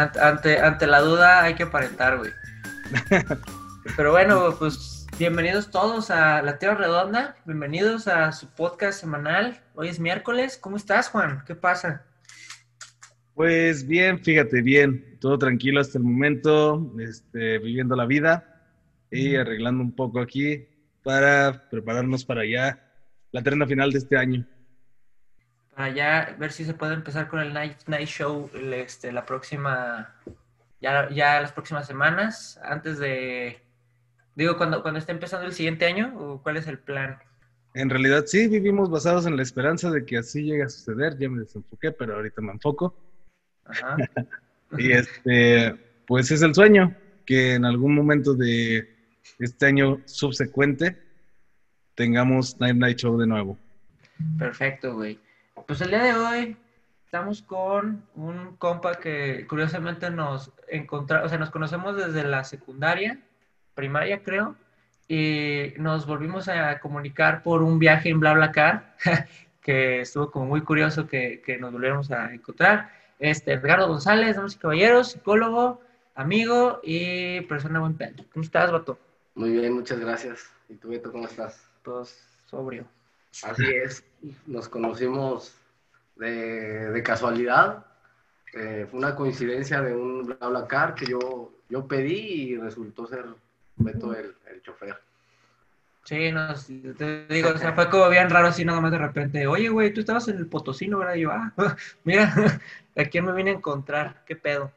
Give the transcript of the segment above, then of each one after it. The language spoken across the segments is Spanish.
ante, ante, la duda hay que aparentar, güey. Pero bueno, pues bienvenidos todos a La Tierra Redonda. Bienvenidos a su podcast semanal. Hoy es miércoles. ¿Cómo estás, Juan? ¿Qué pasa? Pues bien, fíjate, bien. Todo tranquilo hasta el momento, este, viviendo la vida y arreglando un poco aquí para prepararnos para ya la terna final de este año para ya ver si se puede empezar con el Night, night Show este, la próxima, ya, ya las próximas semanas, antes de, digo, cuando, cuando esté empezando el siguiente año, o cuál es el plan. En realidad sí, vivimos basados en la esperanza de que así llegue a suceder, ya me desenfoqué, pero ahorita me enfoco. Ajá. y este, pues es el sueño, que en algún momento de este año subsecuente tengamos Night Night Show de nuevo. Perfecto, güey. Pues el día de hoy estamos con un compa que curiosamente nos encontramos, o sea, nos conocemos desde la secundaria, primaria creo, y nos volvimos a comunicar por un viaje en BlaBlaCar, que estuvo como muy curioso que, que nos volviéramos a encontrar. Este, Edgardo González, damas y caballeros, psicólogo, amigo y persona buen pedo. ¿Cómo estás, Bato? Muy bien, muchas gracias. ¿Y tú, Beto, cómo estás? Todos sobrio. Así es, nos conocimos de, casualidad. Eh, fue una coincidencia de un BlaBlaCar que yo, yo pedí y resultó ser Beto el, el chofer. Sí, no, te digo, o sea, fue como bien raro así nada más de repente, oye, güey, tú estabas en el Potosino, ¿verdad? Y yo, ah, mira, aquí me vine a encontrar, qué pedo.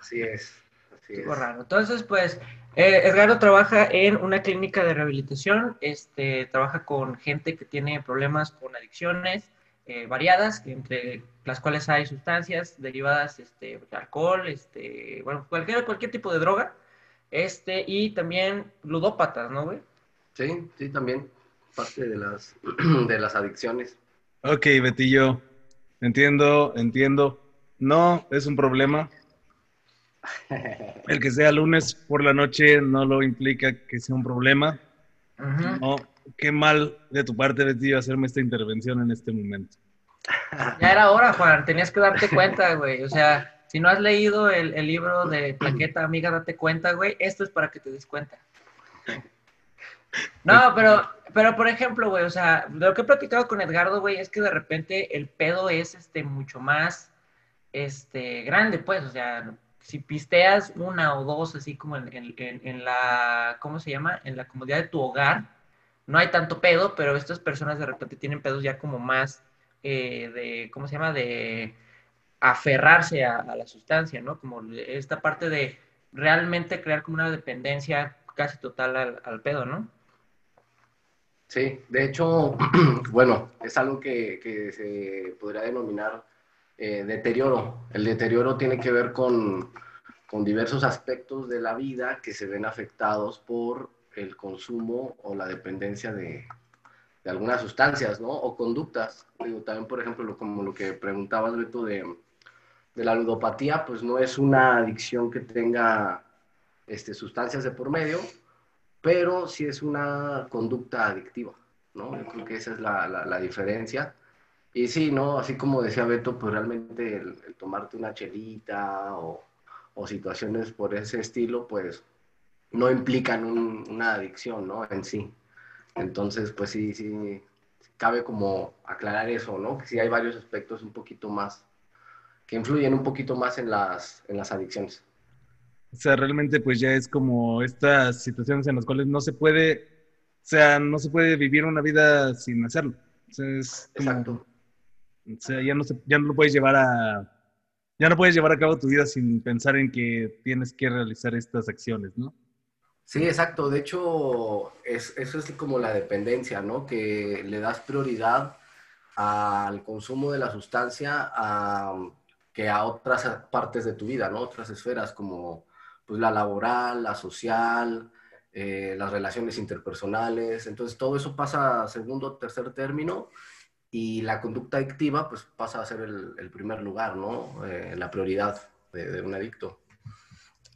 Así es, así es. raro. Entonces, pues, eh, Edgardo trabaja en una clínica de rehabilitación, este, trabaja con gente que tiene problemas con adicciones eh, variadas, entre las cuales hay sustancias derivadas este, de alcohol, este, bueno, cualquier, cualquier tipo de droga, este, y también ludópatas, ¿no, güey? Sí, sí, también parte de las, de las adicciones. Ok, Betillo, entiendo, entiendo. No, es un problema. El que sea lunes por la noche no lo implica que sea un problema. No, qué mal de tu parte, Betty, hacerme esta intervención en este momento. Ya era hora, Juan, tenías que darte cuenta, güey. O sea, si no has leído el, libro de Plaqueta, amiga, date cuenta, güey. Esto es para que te des cuenta. No, pero, pero por ejemplo, güey, o sea, lo que he platicado con Edgardo, güey, es que de repente el pedo es este mucho más este grande, pues, o sea, si pisteas una o dos, así como en, la, ¿cómo se llama? En la comodidad de tu hogar, no hay tanto pedo, pero estas personas de repente tienen pedos ya como más eh, de, ¿cómo se llama? De aferrarse a, la sustancia, ¿no? Como esta parte de realmente crear como una dependencia casi total al, pedo, ¿no? Sí, de hecho, bueno, es algo que, que se podría denominar eh, deterioro. El deterioro tiene que ver con, con, diversos aspectos de la vida que se ven afectados por el consumo o la dependencia de, de algunas sustancias, ¿no? O conductas. Digo, también, por ejemplo, como lo que preguntabas, Beto, de, de la ludopatía, pues no es una adicción que tenga este, sustancias de por medio, pero sí es una conducta adictiva, ¿no? Yo creo que esa es la, la, la diferencia. Y sí, ¿no? Así como decía Beto, pues realmente el, tomarte una chelita o, situaciones por ese estilo, pues no implican una adicción, ¿no? En sí. Entonces, pues sí, sí, cabe como aclarar eso, ¿no? Que sí hay varios aspectos un poquito más, que influyen un poquito más en las, en las adicciones. O sea, realmente pues ya es como estas situaciones en las cuales no se puede, o sea, no se puede vivir una vida sin hacerlo. Exacto. O sea, ya no, ya no lo puedes llevar a... Ya no puedes llevar a cabo tu vida sin pensar en que tienes que realizar estas acciones, ¿no? Sí, exacto. De hecho, es, eso es como la dependencia, ¿no? Que le das prioridad al consumo de la sustancia que a otras partes de tu vida, ¿no? Otras esferas como pues, la laboral, la social, eh, las relaciones interpersonales. Entonces, todo eso pasa a segundo tercer término y la conducta adictiva pues pasa a ser el, primer lugar, ¿no? Eh, la prioridad de, un adicto.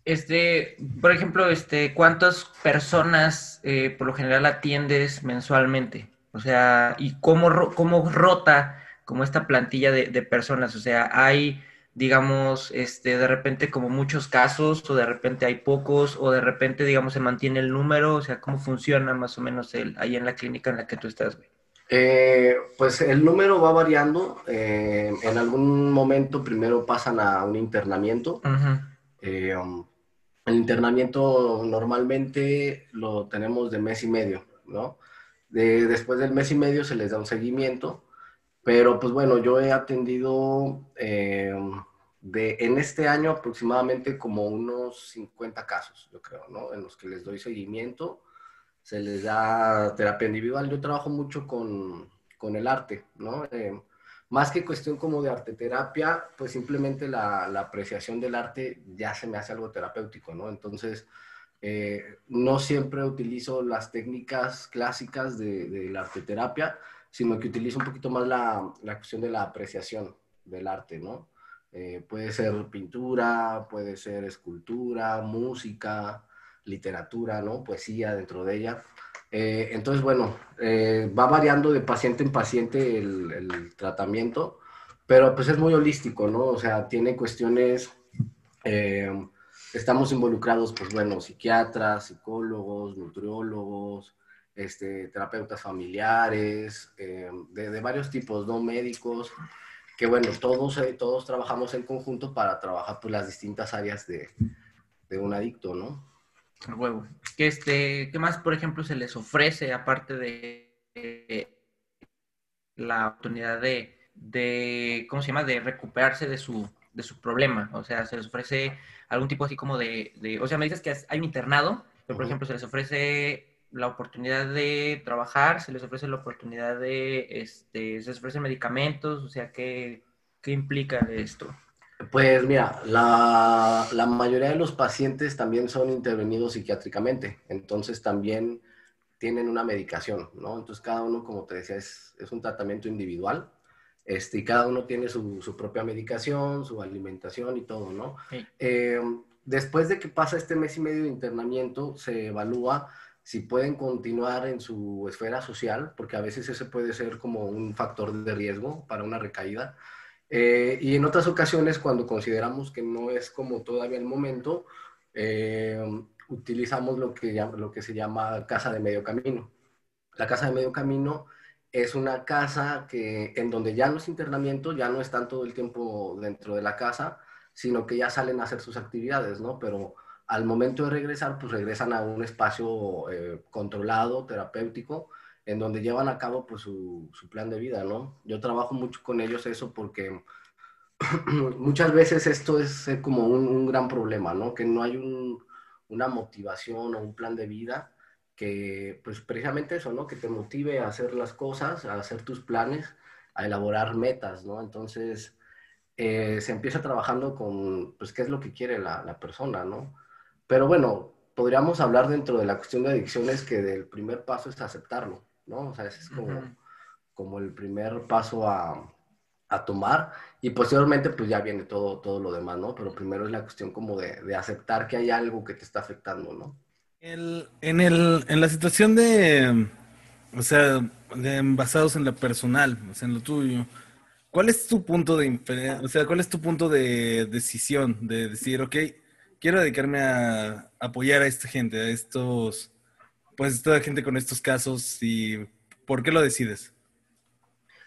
Este, por ejemplo, este, ¿cuántas personas eh, por lo general atiendes mensualmente? O sea, ¿y cómo, cómo rota como esta plantilla de, personas? O sea, ¿hay digamos, este, de repente como muchos casos, o de repente hay pocos, o de repente, digamos, se mantiene el número, o sea, ¿cómo funciona más o menos el, ahí en la clínica en la que tú estás, güey? Eh, pues el número va variando. Eh, en algún momento primero pasan a un internamiento. Eh, um, el internamiento normalmente lo tenemos de mes y medio, ¿no? después del mes y medio se les da un seguimiento, pero pues bueno, yo he atendido de, en este año aproximadamente como unos 50 casos, yo creo, ¿no? En los que les doy seguimiento se les da terapia individual. Yo trabajo mucho con, con el arte, ¿no? Eh, más que cuestión como de arte terapia, pues simplemente la, la, apreciación del arte ya se me hace algo terapéutico, ¿no? Entonces, eh, no siempre utilizo las técnicas clásicas de, de, la arte terapia, sino que utilizo un poquito más la, la cuestión de la apreciación del arte, ¿no? Eh, puede ser pintura, puede ser escultura, música, literatura, ¿no? Poesía dentro de ella. Eh, entonces, bueno, eh, va variando de paciente en paciente el, tratamiento, pero pues es muy holístico, ¿no? O sea, tiene cuestiones, eh, estamos involucrados, pues bueno, psiquiatras, psicólogos, nutriólogos, este, terapeutas familiares, de, varios tipos, ¿no? Médicos, que bueno, todos, todos trabajamos en conjunto para trabajar pues las distintas áreas de, de un adicto, ¿no? El huevo. ¿Qué, este, ¿Qué más, por ejemplo, se les ofrece aparte de, la oportunidad de, de, ¿cómo se llama?, de recuperarse de su, de su problema? O sea, se les ofrece algún tipo así como de, de o sea, me dices que hay un internado, pero por ejemplo, se les ofrece la oportunidad de trabajar, se les ofrece la oportunidad de, este, se les ofrecen medicamentos, o sea, ¿qué, qué implica esto? Pues mira, la, la, mayoría de los pacientes también son intervenidos psiquiátricamente, entonces también tienen una medicación, ¿no? Entonces cada uno, como te decía, es, es un tratamiento individual, este, y cada uno tiene su, su propia medicación, su alimentación y todo, ¿no? Eh, después de que pasa este mes y medio de internamiento, se evalúa si pueden continuar en su esfera social, porque a veces ese puede ser como un factor de riesgo para una recaída. Eh, y en otras ocasiones, cuando consideramos que no es como todavía el momento, eh, utilizamos lo que, lo que se llama casa de medio camino. La casa de medio camino es una casa que, en donde ya los internamientos ya no están todo el tiempo dentro de la casa, sino que ya salen a hacer sus actividades, ¿no? Pero al momento de regresar, pues regresan a un espacio eh, controlado, terapéutico, en donde llevan a cabo pues, su, su, plan de vida, ¿no? Yo trabajo mucho con ellos eso porque muchas veces esto es como un, un, gran problema, ¿no? Que no hay un, una motivación o un plan de vida que, pues precisamente eso, ¿no? Que te motive a hacer las cosas, a hacer tus planes, a elaborar metas, ¿no? Entonces, eh, se empieza trabajando con, pues, qué es lo que quiere la, la persona, ¿no? Pero bueno, podríamos hablar dentro de la cuestión de adicciones que el primer paso es aceptarlo. ¿No? O sea, ese es como, como el primer paso a, a, tomar y posteriormente pues ya viene todo, todo lo demás, ¿no? Pero primero es la cuestión como de, de aceptar que hay algo que te está afectando, ¿no? El, en, el, en la situación de, o sea, de, basados en lo personal, o sea, en lo tuyo, ¿cuál es tu punto de, o sea, cuál es tu punto de decisión de decir, ok, quiero dedicarme a apoyar a esta gente, a estos pues toda gente con estos casos y ¿por qué lo decides?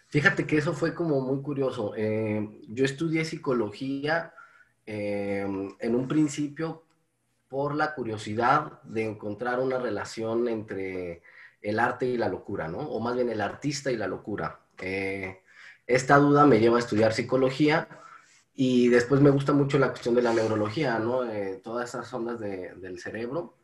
Fíjate que eso fue como muy curioso. Eh, yo estudié psicología eh, en un principio por la curiosidad de encontrar una relación entre el arte y la locura, ¿no? O más bien el artista y la locura. Eh, esta duda me lleva a estudiar psicología y después me gusta mucho la cuestión de la neurología, ¿no? todas esas ondas de, del cerebro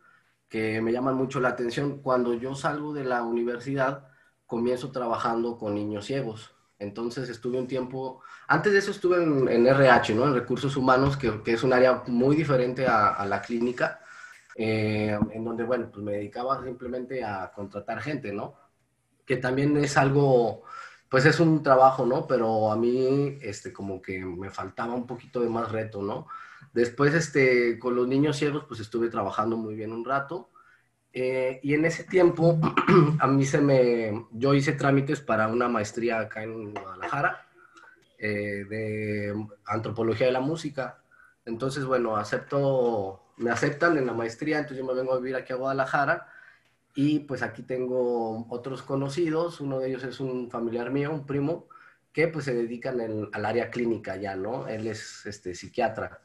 que me llaman mucho la atención. Cuando yo salgo de la universidad, comienzo trabajando con niños ciegos. Entonces estuve un tiempo, antes de eso estuve en, RH, ¿no? En recursos humanos, que, que, es un área muy diferente a, a la clínica, eh, en donde, bueno, pues me dedicaba simplemente a contratar gente, ¿no? Que también es algo, pues es un trabajo, ¿no? Pero a mí, este, como que me faltaba un poquito de más reto, ¿no? Después, este, con los niños ciegos, pues estuve trabajando muy bien un rato. Eh, y en ese tiempo, a mí se me, yo hice trámites para una maestría acá en Guadalajara. eh, de antropología de la música. Entonces, bueno, acepto, me aceptan en la maestría, entonces yo me vengo a vivir aquí a Guadalajara y pues aquí tengo otros conocidos, uno de ellos es un familiar mío, un primo, que pues se dedican al área clínica ya, ¿no? Él es este, psiquiatra.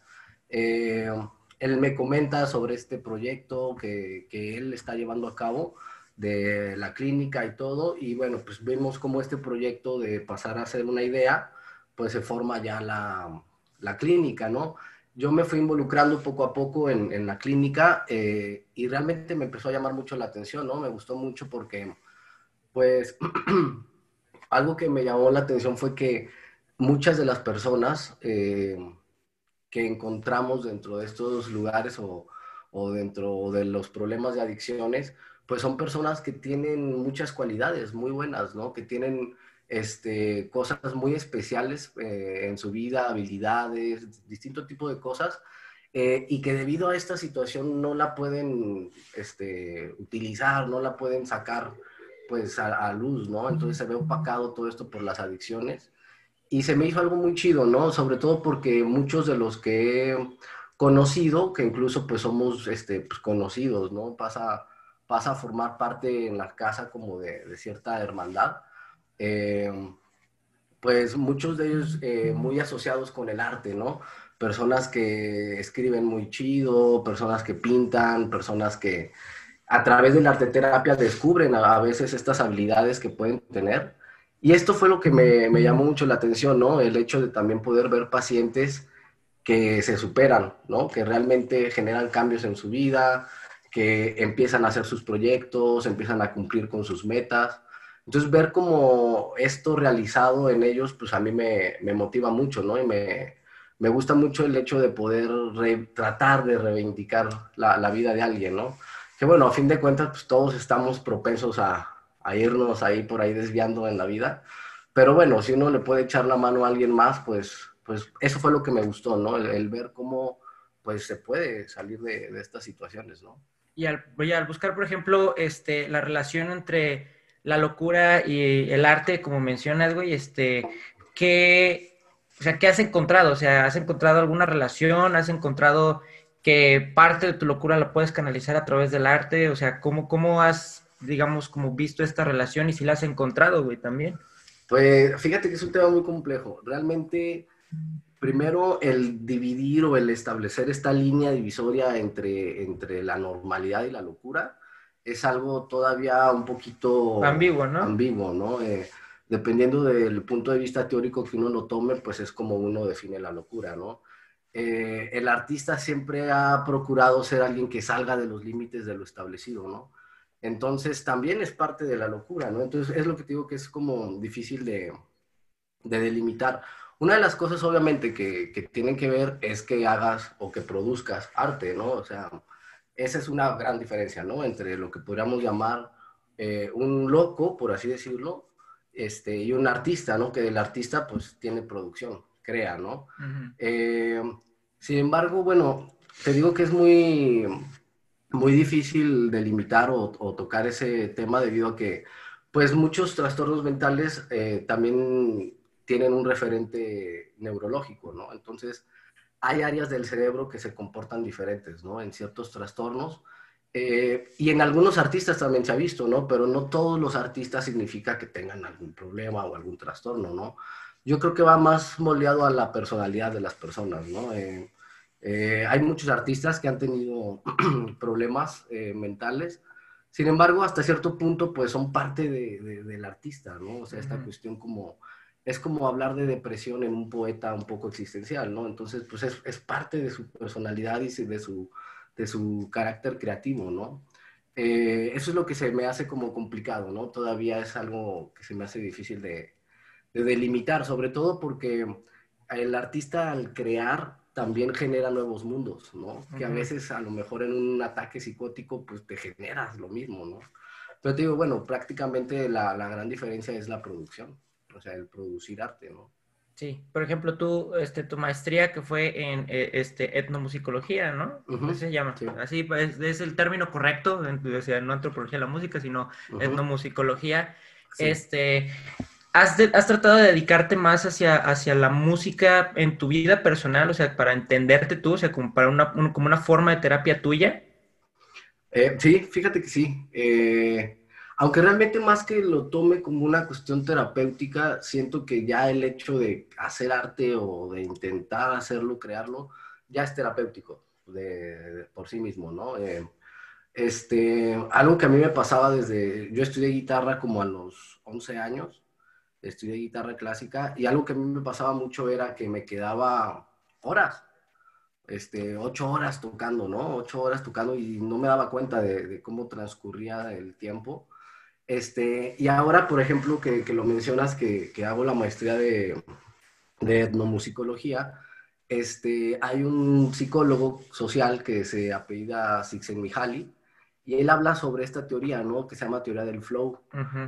Eh, él me comenta sobre este proyecto que, él está llevando a cabo de la clínica y todo, y bueno, pues vemos cómo este proyecto de pasar a ser una idea, pues se forma ya la, la clínica, ¿no? Yo me fui involucrando poco a poco en, en la clínica eh, y realmente me empezó a llamar mucho la atención, ¿no? Me gustó mucho porque, pues, algo que me llamó la atención fue que muchas de las personas eh, que encontramos dentro de estos lugares o, o dentro de los problemas de adicciones, pues son personas que tienen muchas cualidades muy buenas, ¿no? Que tienen este, cosas muy especiales eh, en su vida, habilidades, distinto tipo de cosas, eh, y que debido a esta situación no la pueden este, utilizar, no la pueden sacar pues a, luz, ¿no? Entonces se ve opacado todo esto por las adicciones. Y se me hizo algo muy chido, ¿no? Sobre todo porque muchos de los que he conocido, que incluso pues somos este, pues, conocidos, ¿no? Pasa, pasa a formar parte en la casa como de, de cierta hermandad eh, pues muchos de ellos eh, muy asociados con el arte, ¿no? Personas que escriben muy chido, personas que pintan, personas que a través de la arte terapia descubren a, veces estas habilidades que pueden tener. Y esto fue lo que me, me, llamó mucho la atención, ¿no? El hecho de también poder ver pacientes que se superan, ¿no? Que realmente generan cambios en su vida, que empiezan a hacer sus proyectos, empiezan a cumplir con sus metas. Entonces, ver como esto realizado en ellos, pues a mí me, me motiva mucho, ¿no? Y me, me, gusta mucho el hecho de poder tratar de reivindicar la, la, vida de alguien, ¿no? Que bueno, a fin de cuentas, pues todos estamos propensos a, a, irnos ahí por ahí desviando en la vida. Pero bueno, si uno le puede echar la mano a alguien más, pues, pues eso fue lo que me gustó, ¿no? El, ver cómo pues se puede salir de, estas situaciones, ¿no? Y al, al buscar, por ejemplo, este, la relación entre la locura y el arte, como mencionas, güey, este, ¿qué, o sea, ¿qué has encontrado? O sea, ¿has encontrado alguna relación? ¿Has encontrado que parte de tu locura la puedes canalizar a través del arte? O sea, ¿cómo, cómo has, digamos, como visto esta relación y si la has encontrado, güey, también? Pues fíjate que es un tema muy complejo. Realmente, primero, el dividir o el establecer esta línea divisoria entre, entre la normalidad y la locura, es algo todavía un poquito ambiguo, ¿no? Ambiguo, ¿no? Eh, dependiendo del punto de vista teórico que uno lo tome, pues es como uno define la locura, ¿no? Eh, el artista siempre ha procurado ser alguien que salga de los límites de lo establecido, ¿no? Entonces también es parte de la locura, ¿no? Entonces es lo que te digo que es como difícil de, de delimitar. Una de las cosas obviamente que, que, tienen que ver es que hagas o que produzcas arte, ¿no? O sea, esa es una gran diferencia, ¿no? Entre lo que podríamos llamar eh, un loco, por así decirlo, este, y un artista, ¿no? Que el artista, pues, tiene producción, crea, ¿no? Eh, sin embargo, bueno, te digo que es muy, muy difícil delimitar o, o, tocar ese tema debido a que, pues, muchos trastornos mentales eh, también tienen un referente neurológico, ¿no? Entonces, hay áreas del cerebro que se comportan diferentes, ¿no? En ciertos trastornos. Eh, y en algunos artistas también se ha visto, ¿no? Pero no todos los artistas significa que tengan algún problema o algún trastorno, ¿no? Yo creo que va más moldeado a la personalidad de las personas, ¿no? Eh, eh, hay muchos artistas que han tenido problemas mentales, sin embargo, hasta cierto punto, pues son parte de, del artista, ¿no? O sea, esta cuestión como es como hablar de depresión en un poeta un poco existencial, ¿no? Entonces, pues es, es parte de su personalidad y de su, de su carácter creativo, ¿no? Eh, eso es lo que se me hace como complicado, ¿no? Todavía es algo que se me hace difícil de, de delimitar, sobre todo porque el artista al crear también genera nuevos mundos, ¿no? Que a veces a lo mejor en un ataque psicótico pues te generas lo mismo, ¿no? Pero te digo, bueno, prácticamente la, la gran diferencia es la producción o sea, el producir arte, ¿no? Sí, por ejemplo, tú, este, tu maestría que fue en eh, este, etnomusicología, ¿no? ¿Cómo se llama? Así, pues, es el término correcto, o sea, no antropología de la música, sino etnomusicología. Este, ¿has, ¿has, tratado de dedicarte más hacia, hacia la música en tu vida personal? O sea, para entenderte tú, o sea, como, para una, como una forma de terapia tuya. Eh, sí, fíjate que sí. Eh, aunque realmente más que lo tome como una cuestión terapéutica, siento que ya el hecho de hacer arte o de intentar hacerlo, crearlo, ya es terapéutico de, por sí mismo, ¿no? Eh, este, algo que a mí me pasaba desde, yo estudié guitarra como a los 11 años, estudié guitarra clásica, y algo que a mí me pasaba mucho era que me quedaba horas, este, ocho horas tocando, ¿no? Ocho horas tocando y no me daba cuenta de, cómo transcurría el tiempo. Este, y ahora, por ejemplo, que, lo mencionas, que, hago la maestría de, de etnomusicología, este, hay un psicólogo social que se apellida Csikszentmihalyi, y él habla sobre esta teoría, ¿no? Que se llama teoría del flow.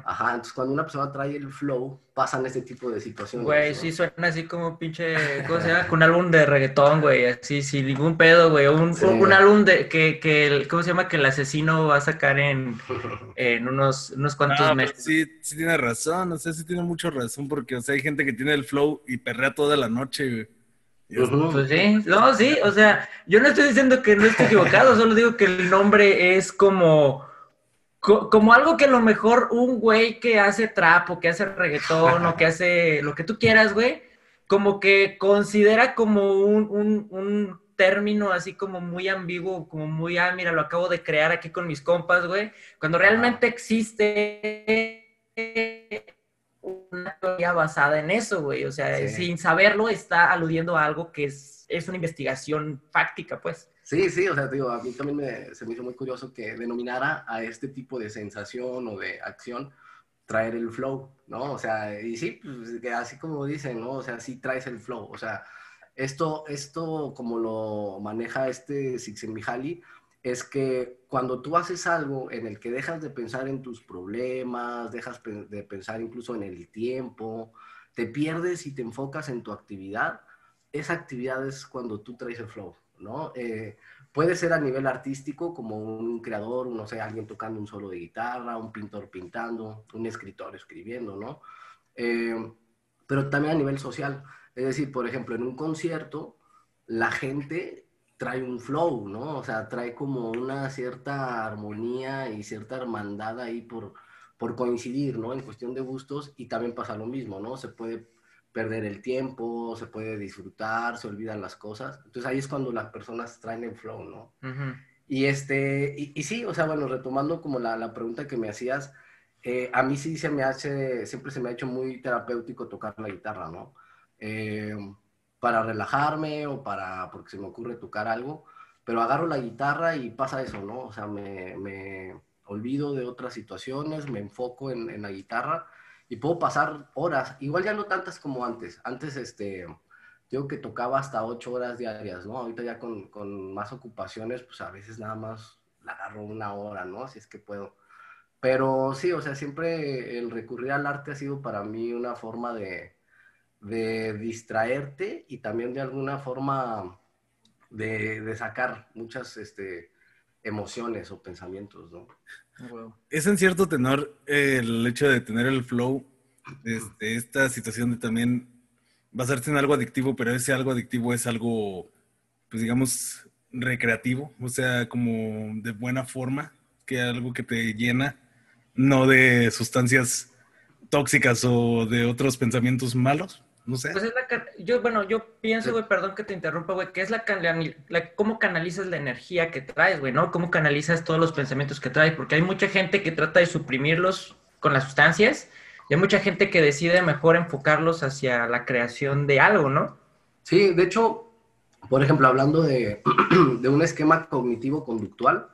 Ajá, entonces cuando una persona trae el flow, pasan este tipo de situaciones. Güey, sí suena así como pinche, ¿cómo se llama? Con un álbum de reggaetón, güey, así, sin ningún pedo, güey. Un, un álbum de, que, que, ¿cómo se llama? Que el asesino va a sacar en, en unos, unos cuantos meses. Sí, sí tiene razón, o sea, sí tiene mucha razón, porque, o sea, hay gente que tiene el flow y perrea toda la noche, güey. Pues sí, no, sí, o sea, yo no estoy diciendo que no esté equivocado, solo digo que el nombre es como, como algo que a lo mejor un güey que hace trap o que hace reggaetón o que hace lo que tú quieras, güey, como que considera como un, un, un término así como muy ambiguo, como muy, ah, mira, lo acabo de crear aquí con mis compas, güey, cuando realmente existe una teoría basada en eso, güey. O sea, sin saberlo está aludiendo a algo que es, es, una investigación fáctica, pues. Sí, sí, o sea, digo, a mí también se me hizo muy curioso que denominara a este tipo de sensación o de acción traer el flow, ¿no? O sea, y sí, pues, así como dicen, ¿no? O sea, sí traes el flow. O sea, esto, esto como lo maneja este Csikszentmihalyi, es que cuando tú haces algo en el que dejas de pensar en tus problemas, dejas de pensar incluso en el tiempo, te pierdes y te enfocas en tu actividad, esa actividad es cuando tú traes el flow, ¿no? Eh, puede ser a nivel artístico, como un creador, no sé, alguien tocando un solo de guitarra, un pintor pintando, un escritor escribiendo, ¿no? Eh, pero también a nivel social. Es decir, por ejemplo, en un concierto, la gente trae un flow, ¿no? O sea, trae como una cierta armonía y cierta hermandad ahí por, por coincidir, ¿no? En cuestión de gustos y también pasa lo mismo, ¿no? Se puede perder el tiempo, se puede disfrutar, se olvidan las cosas. Entonces ahí es cuando las personas traen el flow, ¿no? Y este, y, sí, o sea, bueno, retomando como la, la pregunta que me hacías, eh, a mí sí se me hace, siempre se me ha hecho muy terapéutico tocar la guitarra, ¿no? Eh, para relajarme o para, porque se me ocurre tocar algo, pero agarro la guitarra y pasa eso, ¿no? O sea, me, me olvido de otras situaciones, me enfoco en, en, la guitarra y puedo pasar horas, igual ya no tantas como antes. Antes, este, digo que tocaba hasta ocho horas diarias, ¿no? Ahorita ya con, con más ocupaciones, pues a veces nada más la agarro una hora, ¿no? Si es que puedo. Pero sí, o sea, siempre el recurrir al arte ha sido para mí una forma de, de distraerte y también de alguna forma de, sacar muchas este, emociones o pensamientos, ¿no? Es en cierto tenor el hecho de tener el flow, este, esta situación de también basarse en algo adictivo, pero ese algo adictivo es algo, pues digamos, recreativo, o sea, como de buena forma, que algo que te llena, no de sustancias tóxicas o de otros pensamientos malos. No sé. Pues es la, yo, bueno, yo pienso, güey, perdón que te interrumpa, güey, que es la, la, cómo canalizas la energía que traes, güey, ¿no? Cómo canalizas todos los pensamientos que traes, porque hay mucha gente que trata de suprimirlos con las sustancias y hay mucha gente que decide mejor enfocarlos hacia la creación de algo, ¿no? Sí, de hecho, por ejemplo, hablando de, de un esquema cognitivo-conductual,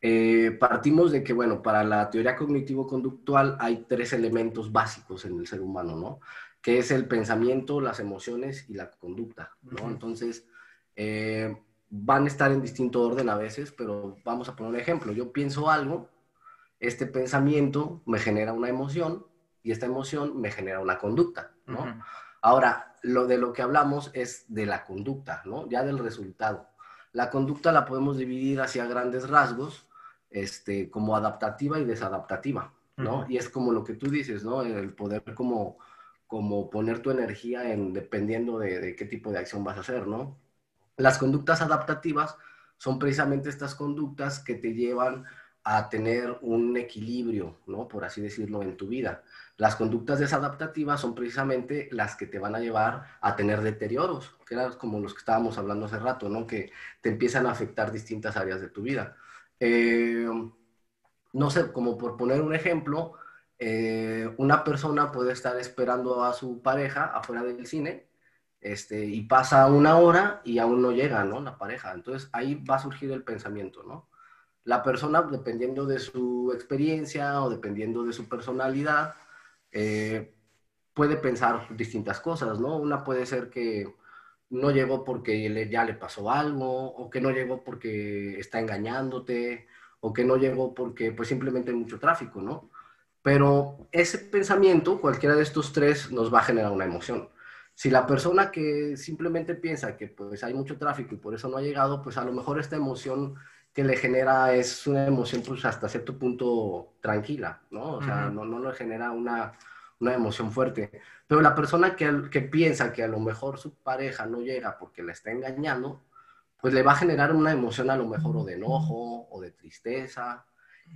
eh, partimos de que, bueno, para la teoría cognitivo-conductual hay tres elementos básicos en el ser humano, ¿no? Que es el pensamiento, las emociones y la conducta, ¿no? Entonces, eh, van a estar en distinto orden a veces, pero vamos a poner un ejemplo. Yo pienso algo, este pensamiento me genera una emoción y esta emoción me genera una conducta, ¿no? Ahora, lo de lo que hablamos es de la conducta, ¿no? Ya del resultado. La conducta la podemos dividir hacia grandes rasgos, este, como adaptativa y desadaptativa, ¿no? Y es como lo que tú dices, ¿no? El poder como como poner tu energía en dependiendo de, qué tipo de acción vas a hacer, ¿no? Las conductas adaptativas son precisamente estas conductas que te llevan a tener un equilibrio, ¿no? Por así decirlo, en tu vida. Las conductas desadaptativas son precisamente las que te van a llevar a tener deterioros, que eran como los que estábamos hablando hace rato, ¿no? Que te empiezan a afectar distintas áreas de tu vida. Eh, no sé, como por poner un ejemplo, eh, una persona puede estar esperando a su pareja afuera del cine este, y pasa una hora y aún no llega, ¿no? La pareja. Entonces ahí va a surgir el pensamiento, ¿no? La persona, dependiendo de su experiencia o dependiendo de su personalidad, eh, puede pensar distintas cosas, ¿no? Una puede ser que no llegó porque ya le pasó algo, o que no llegó porque está engañándote, o que no llegó porque pues simplemente hay mucho tráfico, ¿no? Pero ese pensamiento, cualquiera de estos tres, nos va a generar una emoción. Si la persona que simplemente piensa que pues hay mucho tráfico y por eso no ha llegado, pues a lo mejor esta emoción que le genera es una emoción pues hasta cierto punto tranquila, ¿no? O sea, no, no le genera una, una emoción fuerte. Pero la persona que, que piensa que a lo mejor su pareja no llega porque la está engañando, pues le va a generar una emoción a lo mejor o de enojo o de tristeza.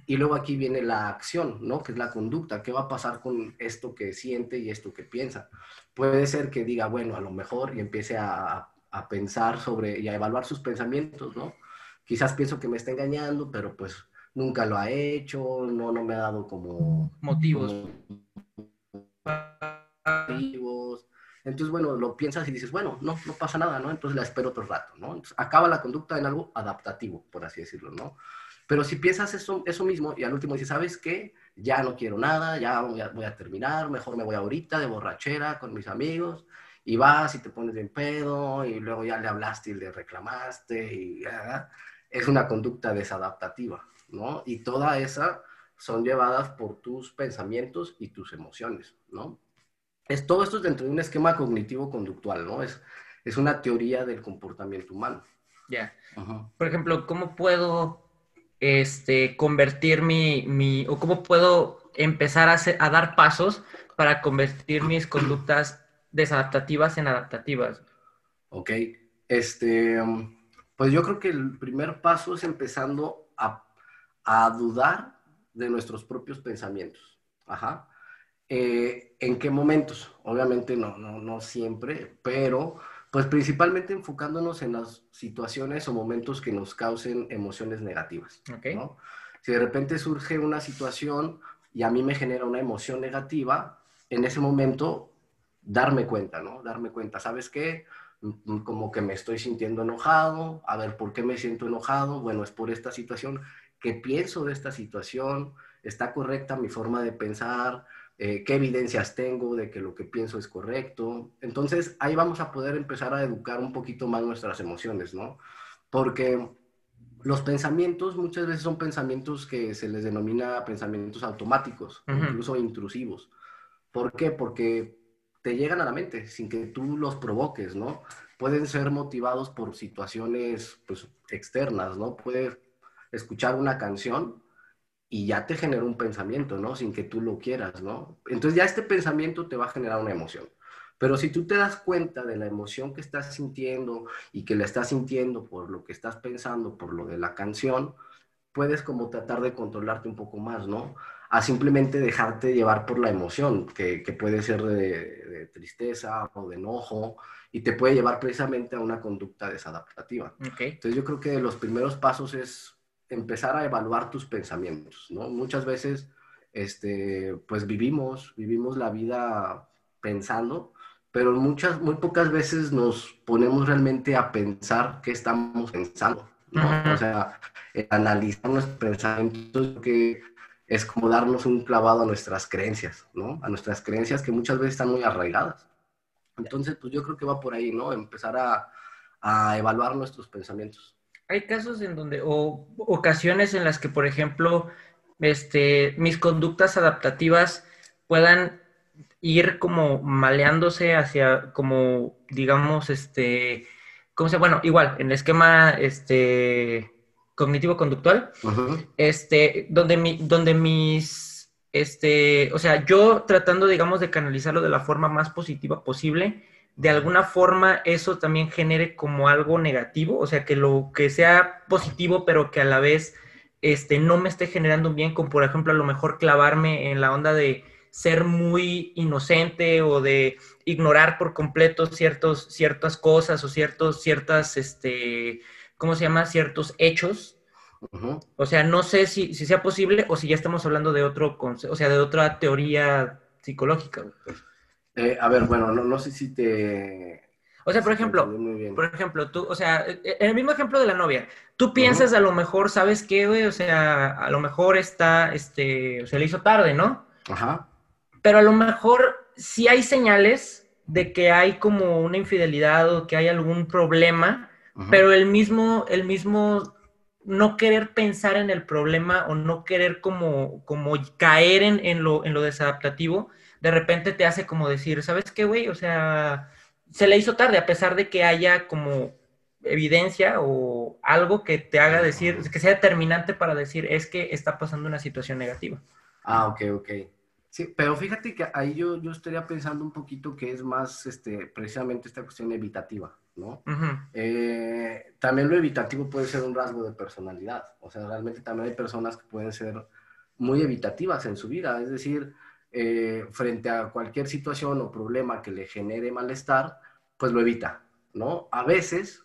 Y luego aquí viene la acción, ¿no? Que es la conducta. ¿Qué va a pasar con esto que siente y esto que piensa? Puede ser que diga, bueno, a lo mejor y empiece a, a pensar sobre y a evaluar sus pensamientos, ¿no? Quizás pienso que me está engañando, pero pues nunca lo ha hecho, no, no me ha dado como motivos. motivos. Entonces, bueno, lo piensas y dices, bueno, no, no pasa nada, ¿no? Entonces la espero otro rato, ¿no? Entonces, acaba la conducta en algo adaptativo, por así decirlo, ¿no? Pero si piensas eso, eso mismo y al último dices, ¿sabes qué? Ya no quiero nada, ya voy a, voy a terminar, mejor me voy ahorita de borrachera con mis amigos y vas y te pones bien pedo y luego ya le hablaste y le reclamaste y ya, es una conducta desadaptativa, ¿no? Y toda esa son llevadas por tus pensamientos y tus emociones, ¿no? Es, todo esto es dentro de un esquema cognitivo-conductual, ¿no? Es, es una teoría del comportamiento humano. Ya. Por ejemplo, ¿cómo puedo este, convertir mi, mi, o cómo puedo empezar a, a dar pasos para convertir mis conductas desadaptativas en adaptativas? Ok, este, pues yo creo que el primer paso es empezando a, a dudar de nuestros propios pensamientos. Ajá. Eh, ¿En qué momentos? Obviamente no, no, no siempre, pero pues principalmente enfocándonos en las situaciones o momentos que nos causen emociones negativas. ¿no? Si de repente surge una situación y a mí me genera una emoción negativa, en ese momento darme cuenta, ¿no? Darme cuenta, ¿sabes qué? Mm, como que me estoy sintiendo enojado, a ver, ¿por qué me siento enojado? Bueno, es por esta situación, ¿qué pienso de esta situación? ¿Está correcta mi forma de pensar? Eh, qué evidencias tengo de que lo que pienso es correcto. Entonces ahí vamos a poder empezar a educar un poquito más nuestras emociones, ¿no? Porque los pensamientos muchas veces son pensamientos que se les denomina pensamientos automáticos, incluso intrusivos. ¿Por qué? Porque te llegan a la mente sin que tú los provoques, ¿no? Pueden ser motivados por situaciones pues, externas, ¿no? Puedes escuchar una canción y ya te genera un pensamiento, ¿no? Sin que tú lo quieras, ¿no? Entonces ya este pensamiento te va a generar una emoción. Pero si tú te das cuenta de la emoción que estás sintiendo y que la estás sintiendo por lo que estás pensando, por lo de la canción, puedes como tratar de controlarte un poco más, ¿no? A simplemente dejarte llevar por la emoción, que, puede ser de, tristeza o de enojo, y te puede llevar precisamente a una conducta desadaptativa. Entonces yo creo que los primeros pasos es empezar a evaluar tus pensamientos, ¿no? Muchas veces, este, pues vivimos, vivimos la vida pensando, pero muchas, muy pocas veces nos ponemos realmente a pensar qué estamos pensando, ¿no? O sea, analizar nuestros pensamientos que es como darnos un clavado a nuestras creencias, ¿no? A nuestras creencias que muchas veces están muy arraigadas. Entonces, pues yo creo que va por ahí, ¿no? Empezar a, a evaluar nuestros pensamientos hay casos en donde, o ocasiones en las que, por ejemplo, este, mis conductas adaptativas puedan ir como maleándose hacia, como, digamos, este, ¿cómo se Bueno, igual, en el esquema, este, cognitivo-conductual, este, donde, mi, donde mis este, o sea, yo tratando, digamos, de canalizarlo de la forma más positiva posible, de alguna forma eso también genere como algo negativo, o sea, que lo que sea positivo, pero que a la vez este, no me esté generando un bien, como por ejemplo a lo mejor clavarme en la onda de ser muy inocente o de ignorar por completo ciertos, ciertas cosas o ciertos, ciertas, este, ¿cómo se llama? Ciertos hechos. O sea, no sé si, si, sea posible o si ya estamos hablando de otro, o sea, de otra teoría psicológica. Eh, a ver, bueno, no, no sé si te... O sea, por ejemplo, por ejemplo, tú, o sea, en el mismo ejemplo de la novia, tú piensas a lo mejor, ¿sabes qué, güey? O sea, a lo mejor está, este, o sea, le hizo tarde, ¿no? Ajá pero a lo mejor sí hay señales de que hay como una infidelidad o que hay algún problema, pero el mismo, el mismo no querer pensar en el problema o no querer como, como caer en, en, lo, en lo desadaptativo, de repente te hace como decir, ¿sabes qué, güey? O sea, se le hizo tarde, a pesar de que haya como evidencia o algo que te haga decir, que sea determinante para decir, es que está pasando una situación negativa. Ah, ok, ok. Sí, pero fíjate que ahí yo, yo estaría pensando un poquito que es más este, precisamente esta cuestión evitativa, ¿no? Eh, también lo evitativo puede ser un rasgo de personalidad, o sea, realmente también hay personas que pueden ser muy evitativas en su vida, es decir, eh, frente a cualquier situación o problema que le genere malestar, pues lo evita, ¿no? A veces,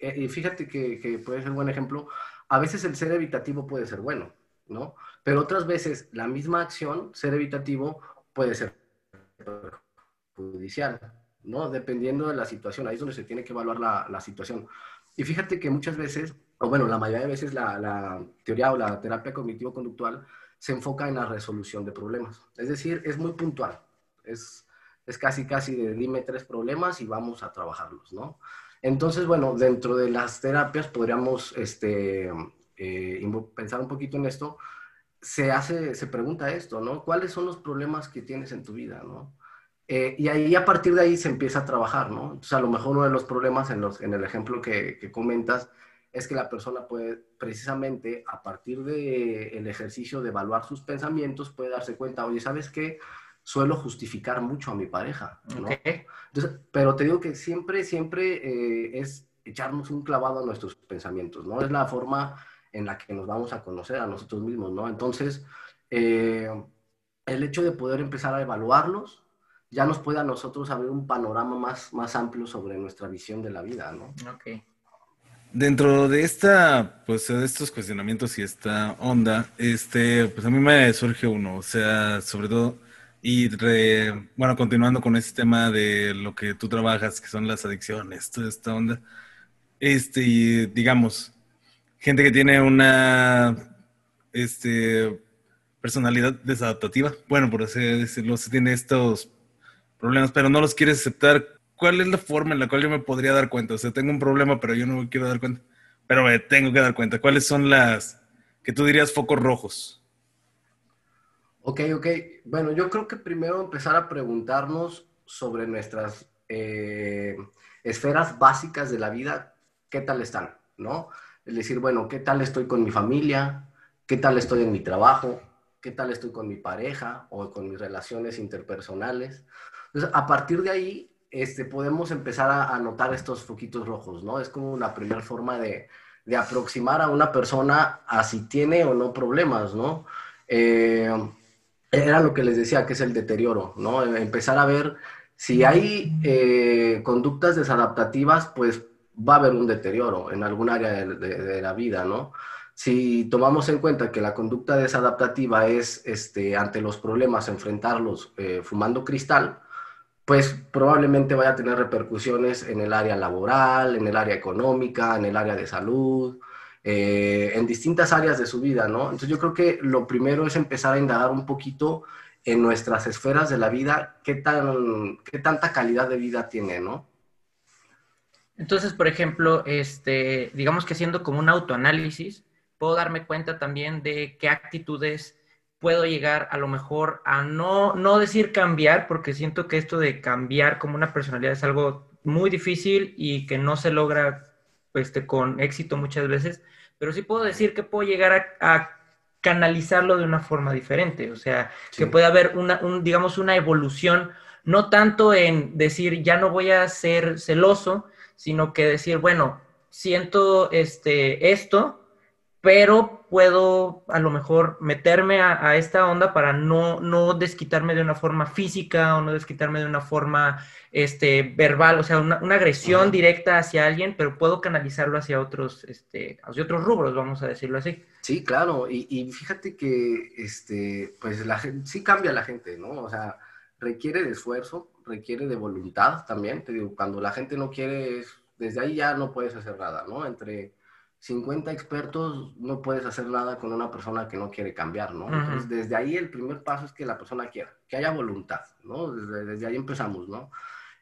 eh, y fíjate que, puede ser buen ejemplo, a veces el ser evitativo puede ser bueno, ¿no? Pero otras veces la misma acción, ser evitativo, puede ser judicial, ¿no? Dependiendo de la situación, ahí es donde se tiene que evaluar la, situación. Y fíjate que muchas veces, o bueno, la mayoría de veces la, teoría o la terapia cognitivo-conductual se enfoca en la resolución de problemas. Es decir, es muy puntual. Es, es casi, casi de dime tres problemas y vamos a trabajarlos, ¿no? Entonces, bueno, dentro de las terapias podríamos este, eh, pensar un poquito en esto, se hace, se pregunta esto, ¿no? ¿Cuáles son los problemas que tienes en tu vida, ¿no? Eh, y ahí a partir de ahí se empieza a trabajar, ¿no? Entonces a lo mejor uno de los problemas en, los, en el ejemplo que, que comentas es que la persona puede precisamente a partir del el ejercicio de evaluar sus pensamientos puede darse cuenta, oye, ¿sabes qué? Suelo justificar mucho a mi pareja, ¿no? Entonces, pero te digo que siempre, siempre eh, es echarnos un clavado a nuestros pensamientos, ¿no? Es la forma en la que nos vamos a conocer a nosotros mismos, ¿no? Entonces, eh, el hecho de poder empezar a evaluarlos ya nos puede a nosotros abrir un panorama más, más amplio sobre nuestra visión de la vida, ¿no? Ok. Dentro de esta, pues de estos cuestionamientos y esta onda, este, pues a mí me surge uno, o sea, sobre todo, y bueno, continuando con este tema de lo que tú trabajas, que son las adicciones, toda esta onda, este, y digamos, gente que tiene una este, personalidad desadaptativa, bueno, por así decirlo, se tiene estos problemas, pero no los quiere aceptar. ¿Cuál es la forma en la cual yo me podría dar cuenta? O sea, tengo un problema, pero yo no me quiero dar cuenta. Pero me tengo que dar cuenta. ¿Cuáles son las que tú dirías focos rojos? Ok, ok. Bueno, yo creo que primero empezar a preguntarnos sobre nuestras eh, esferas básicas de la vida, ¿qué tal están? ¿No? el decir, bueno, ¿qué tal estoy con mi familia? ¿Qué tal estoy en mi trabajo? ¿Qué tal estoy con mi pareja o con mis relaciones interpersonales? Entonces, a partir de ahí, este, podemos empezar a, notar estos foquitos rojos, ¿no? Es como una primera forma de, de, aproximar a una persona a si tiene o no problemas, ¿no? Eh, era lo que les decía, que es el deterioro, ¿no? Empezar a ver si hay eh, conductas desadaptativas, pues va a haber un deterioro en algún área de, la vida, ¿no? Si tomamos en cuenta que la conducta desadaptativa es, este, ante los problemas, enfrentarlos eh, fumando cristal, pues probablemente vaya a tener repercusiones en el área laboral, en el área económica, en el área de salud, eh, en distintas áreas de su vida, ¿no? Entonces yo creo que lo primero es empezar a indagar un poquito en nuestras esferas de la vida, qué, tan, qué tanta calidad de vida tiene, ¿no? Entonces, por ejemplo, este, digamos que haciendo como un autoanálisis, puedo darme cuenta también de qué actitudes puedo llegar a lo mejor a no, no decir cambiar, porque siento que esto de cambiar como una personalidad es algo muy difícil y que no se logra este, con éxito muchas veces, pero sí puedo decir que puedo llegar a, canalizarlo de una forma diferente, o sea, que puede haber una, un, digamos, una evolución, no tanto en decir, ya no voy a ser celoso, sino que decir, bueno, siento este, esto, pero puedo a lo mejor meterme a, esta onda para no, no, desquitarme de una forma física o no desquitarme de una forma este, verbal, o sea, una, agresión directa hacia alguien, pero puedo canalizarlo hacia otros, este, hacia otros rubros, vamos a decirlo así. Sí, claro, y, fíjate que este, pues la gente, sí cambia la gente, ¿no? O sea, requiere de esfuerzo, requiere de voluntad también, te digo, cuando la gente no quiere, desde ahí ya no puedes hacer nada, ¿no? Entre 50 expertos no puedes hacer nada con una persona que no quiere cambiar, ¿no? Entonces, desde ahí el primer paso es que la persona quiera, que haya voluntad, ¿no? Desde, ahí empezamos, ¿no?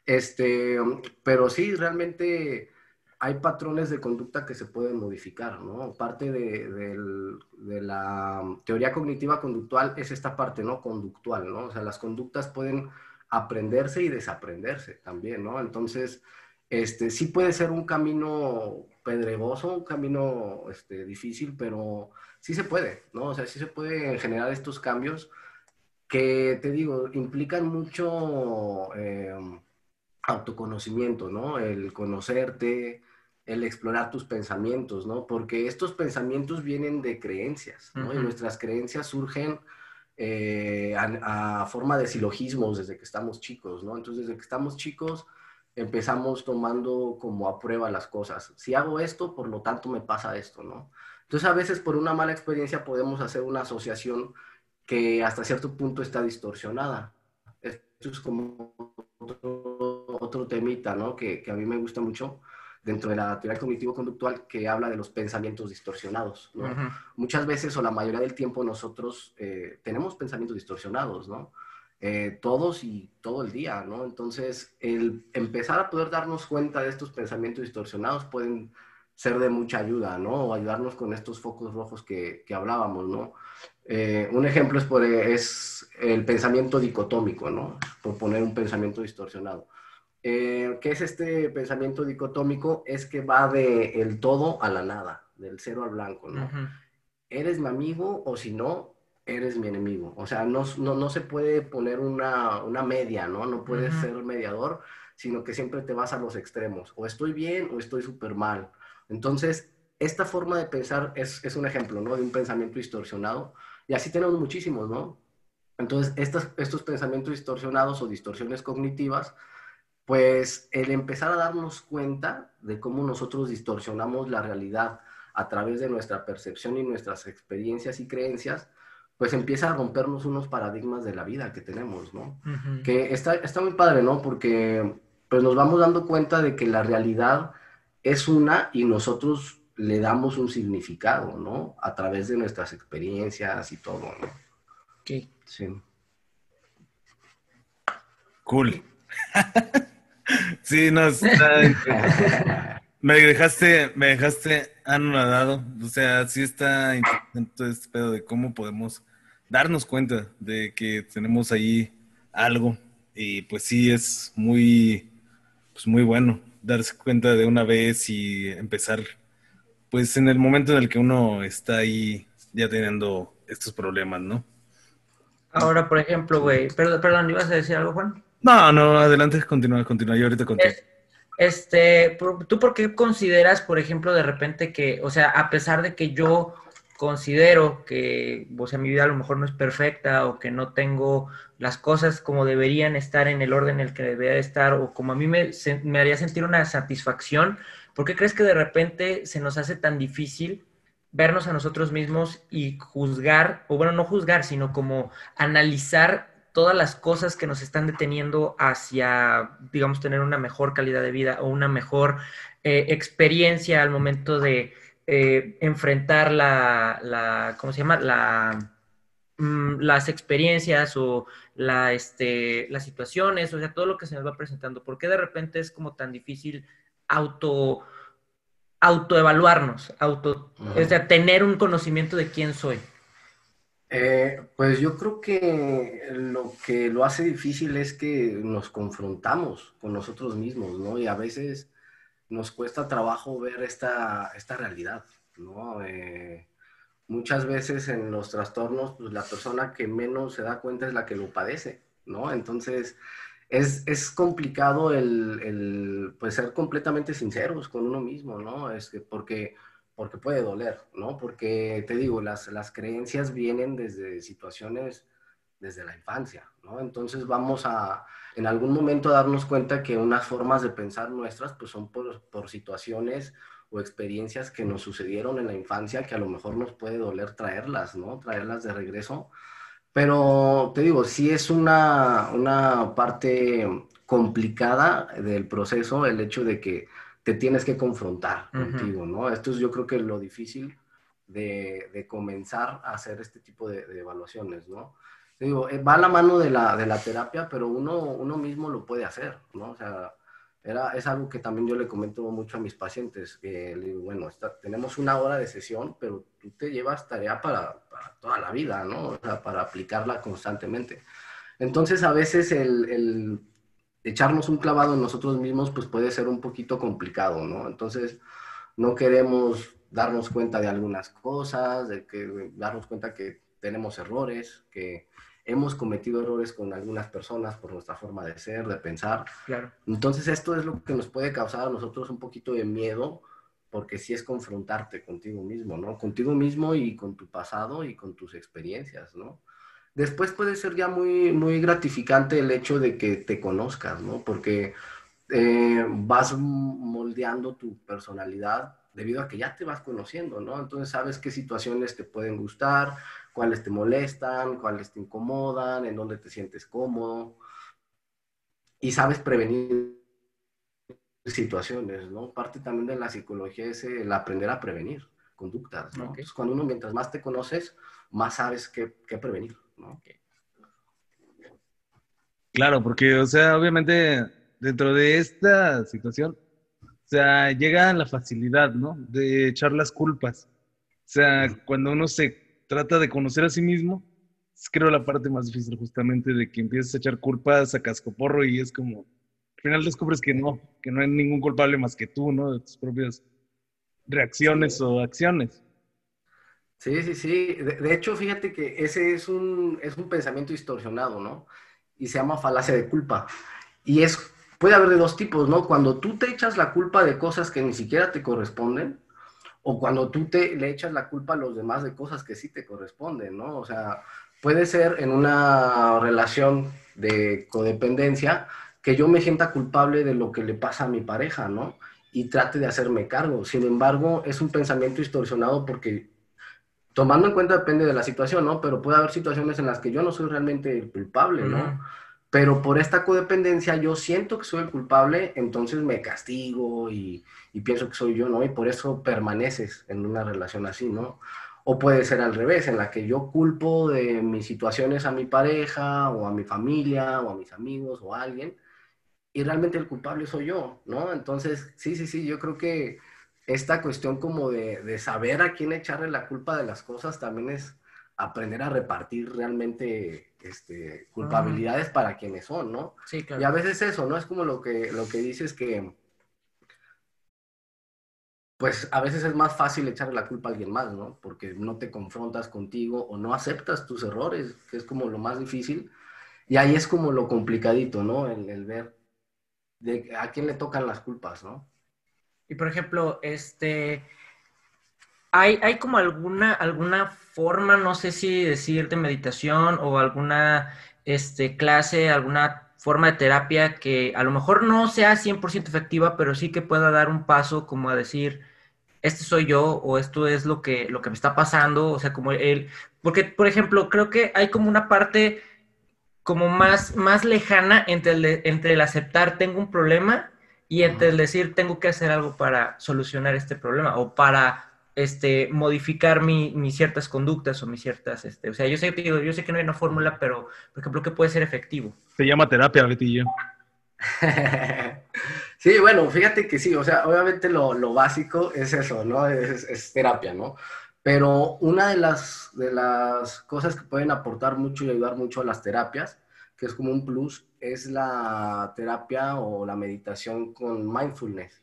Este, pero sí, realmente hay patrones de conducta que se pueden modificar, ¿no? Parte de, de, la teoría cognitiva conductual es esta parte, ¿no? Conductual, ¿no? O sea, las conductas pueden aprenderse y desaprenderse también, ¿no? Entonces, este, sí puede ser un camino pedregoso, un camino este, difícil, pero sí se puede, ¿no? O sea, sí se puede generar estos cambios que, te digo, implican mucho em, autoconocimiento, ¿no? El conocerte, el explorar tus pensamientos, ¿no? Porque estos pensamientos vienen de creencias, ¿no? Y nuestras creencias surgen eh, a, a, forma de silogismos desde que estamos chicos, ¿no? Entonces, desde que estamos chicos empezamos tomando como a prueba las cosas. Si hago esto, por lo tanto me pasa esto, ¿no? Entonces a veces por una mala experiencia podemos hacer una asociación que hasta cierto punto está distorsionada. Esto es como otro, temita, ¿no? Que, a mí me gusta mucho dentro de la teoría cognitivo-conductual que habla de los pensamientos distorsionados, ¿no? Muchas veces o la mayoría del tiempo nosotros eh, tenemos pensamientos distorsionados, ¿no? Eh, todos y todo el día, ¿no? Entonces, el empezar a poder darnos cuenta de estos pensamientos distorsionados pueden ser de mucha ayuda, ¿no? O ayudarnos con estos focos rojos que, que hablábamos, ¿no? Eh, un ejemplo es, por, es, el pensamiento dicotómico, ¿no? Por poner un pensamiento distorsionado. Eh, ¿Qué es este pensamiento dicotómico? Es que va de el todo a la nada, del cero al blanco, ¿no? Eres mi amigo o si no, eres mi enemigo. O sea, no, no, se puede poner una, media, ¿no? No puedes ser mediador, sino que siempre te vas a los extremos. O estoy bien o estoy súper mal. Entonces, esta forma de pensar es, un ejemplo, ¿no? De un pensamiento distorsionado. Y así tenemos muchísimos, ¿no? Entonces, estos, estos pensamientos distorsionados o distorsiones cognitivas, pues el empezar a darnos cuenta de cómo nosotros distorsionamos la realidad a través de nuestra percepción y nuestras experiencias y creencias, pues empieza a rompernos unos paradigmas de la vida que tenemos, ¿no? Que está, está muy padre, ¿no? Porque pues nos vamos dando cuenta de que la realidad es una y nosotros le damos un significado, ¿no? A través de nuestras experiencias y todo, ¿no? Sí. Sí. Cool. sí, nos... me dejaste, me dejaste anonadado. O sea, sí está interesante este pedo de cómo podemos darnos cuenta de que tenemos ahí algo. Y pues sí, es muy, pues muy bueno darse cuenta de una vez y empezar, pues en el momento en el que uno está ahí ya teniendo estos problemas, ¿no? Ahora, por ejemplo, güey, perdón, perdón, ¿ibas a decir algo, Juan? No, no, adelante, continúa, continúa, yo ahorita contigo. Este, ¿tú por qué consideras, por ejemplo, de repente que, o sea, a pesar de que yo considero que, o sea, mi vida a lo mejor no es perfecta o que no tengo las cosas como deberían estar en el orden en el que debería estar o como a mí me, me haría sentir una satisfacción, ¿por qué crees que de repente se nos hace tan difícil vernos a nosotros mismos y juzgar, o bueno, no juzgar, sino como analizar todas las cosas que nos están deteniendo hacia, digamos, tener una mejor calidad de vida o una mejor eh, experiencia al momento de eh, enfrentar la, la, ¿cómo se llama? La, mm, las experiencias o la, este, las situaciones, o sea, todo lo que se nos va presentando. ¿Por qué de repente es como tan difícil auto autoevaluarnos, auto, o sea, tener un conocimiento de quién soy? Eh, pues yo creo que lo que lo hace difícil es que nos confrontamos con nosotros mismos, ¿no? Y a veces nos cuesta trabajo ver esta, esta realidad, ¿no? Eh, muchas veces en los trastornos, pues la persona que menos se da cuenta es la que lo padece, ¿no? Entonces, es, complicado el, pues, ser completamente sinceros con uno mismo, ¿no? Es que porque, porque puede doler, ¿no? Porque, te digo, las, las creencias vienen desde situaciones, desde la infancia, ¿no? Entonces vamos a, en algún momento, darnos cuenta que unas formas de pensar nuestras, pues son por, por situaciones o experiencias que nos sucedieron en la infancia que a lo mejor nos puede doler traerlas, ¿no? Traerlas de regreso pero te digo, sí es una, una parte complicada del proceso el hecho de que te tienes que confrontar contigo, ¿no? Esto es yo creo que lo difícil de, de comenzar a hacer este tipo de, de evaluaciones, ¿no? Digo, eh, va a la mano de la, de la terapia, pero uno, uno mismo lo puede hacer, ¿no? O sea, era, es algo que también yo le comento mucho a mis pacientes, que le digo, bueno, tenemos una hora de sesión, pero tú te llevas tarea para, toda la vida, ¿no? O sea, para aplicarla constantemente. Entonces, a veces el, el, echarnos un clavado en nosotros mismos, pues puede ser un poquito complicado, ¿no? Entonces, no queremos darnos cuenta de algunas cosas, de que darnos cuenta que tenemos errores, que hemos cometido errores con algunas personas por nuestra forma de ser, de pensar. Claro. Entonces esto es lo que nos puede causar a nosotros un poquito de miedo, porque sí es confrontarte contigo mismo, ¿no? Contigo mismo y con tu pasado y con tus experiencias, ¿no? Después puede ser ya muy, muy gratificante el hecho de que te conozcas, ¿no? Porque eh, vas moldeando tu personalidad debido a que ya te vas conociendo, ¿no? Entonces sabes qué situaciones te pueden gustar, cuáles te molestan, cuáles te incomodan, en dónde te sientes cómodo. Y sabes prevenir situaciones, ¿no? Parte también de la psicología es el aprender a prevenir conductas, ¿no? Entonces, cuando uno, mientras más te conoces, más sabes qué, prevenir, ¿no? Claro, porque, o sea, obviamente, dentro de esta situación, o sea, llega la facilidad, ¿no? De echar las culpas. O sea, cuando uno se trata de conocer a sí mismo, es creo la parte más difícil justamente de que empiezas a echar culpas a cascoporro y es como, al final descubres que no, que no hay ningún culpable más que tú, ¿no? De tus propias reacciones o acciones. Sí, sí, sí. De, hecho, fíjate que ese es un, es un pensamiento distorsionado, ¿no? Y se llama falacia de culpa. Y es, puede haber de dos tipos, ¿no? Cuando tú te echas la culpa de cosas que ni siquiera te corresponden, o cuando tú te le echas la culpa a los demás de cosas que sí te corresponden, ¿no? O sea, puede ser en una relación de codependencia que yo me sienta culpable de lo que le pasa a mi pareja, ¿no? Y trate de hacerme cargo. Sin embargo, es un pensamiento distorsionado porque tomando en cuenta depende de la situación, ¿no? Pero puede haber situaciones en las que yo no soy realmente el culpable, ¿no? pero por esta codependencia yo siento que soy el culpable, entonces me castigo y, pienso que soy yo, ¿no? Y por eso permaneces en una relación así, ¿no? O puede ser al revés, en la que yo culpo de mis situaciones a mi pareja o a mi familia o a mis amigos o a alguien y realmente el culpable soy yo, ¿no? Entonces, sí, sí, sí, yo creo que esta cuestión como de, de saber a quién echarle la culpa de las cosas también es aprender a repartir realmente este, culpabilidades para quienes son, ¿no? Sí, claro. Y a veces eso, ¿no? Es como lo que, lo que dices que, pues a veces es más fácil echarle la culpa a alguien más, ¿no? Porque no te confrontas contigo o no aceptas tus errores, que es como lo más difícil. Y ahí es como lo complicadito, ¿no? El, el ver de a quién le tocan las culpas, ¿no? Y por ejemplo, este, ¿hay, hay como alguna, alguna forma, no sé si decir de meditación o alguna este, clase, alguna forma de terapia que a lo mejor no sea 100% efectiva, pero sí que pueda dar un paso como a decir, este soy yo o esto es lo que, lo que me está pasando, o sea, como él, porque, por ejemplo, creo que hay como una parte como más, más lejana entre el, entre el aceptar tengo un problema y entre el decir tengo que hacer algo para solucionar este problema o para este, modificar mis ciertas conductas o mis ciertas, este, o sea, yo sé, yo sé que no hay una fórmula, pero, por ejemplo, ¿qué puede ser efectivo? Se llama terapia, Betillo. sí, bueno, fíjate que sí, o sea, obviamente lo, lo básico es eso, ¿no? Es, es, terapia, ¿no? Pero una de las, de las cosas que pueden aportar mucho y ayudar mucho a las terapias, que es como un plus, es la terapia o la meditación con mindfulness.